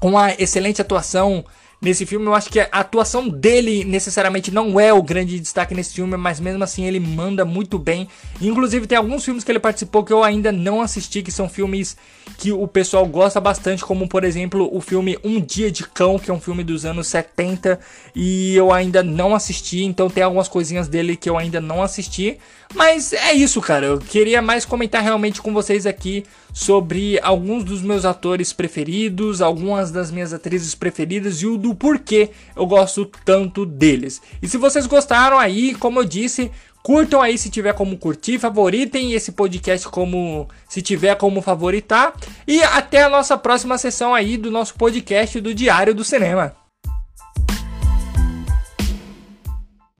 com uma excelente atuação nesse filme. Eu acho que a atuação dele necessariamente não é o grande destaque nesse filme, mas mesmo assim ele manda muito bem. Inclusive tem alguns filmes que ele participou que eu ainda não assisti, que são filmes que o pessoal gosta bastante, como por exemplo o filme Um Dia de Cão, que é um filme dos anos 70 e eu ainda não assisti, então tem algumas coisinhas dele que eu ainda não assisti. Mas é isso, cara. Eu queria mais comentar realmente com vocês aqui sobre alguns dos meus atores preferidos, algumas das minhas atrizes preferidas e o do porquê eu gosto tanto deles. E se vocês gostaram aí, como eu disse, curtam aí se tiver como curtir, favoritem esse podcast como se tiver como favoritar e até a nossa próxima sessão aí do nosso podcast do Diário do Cinema.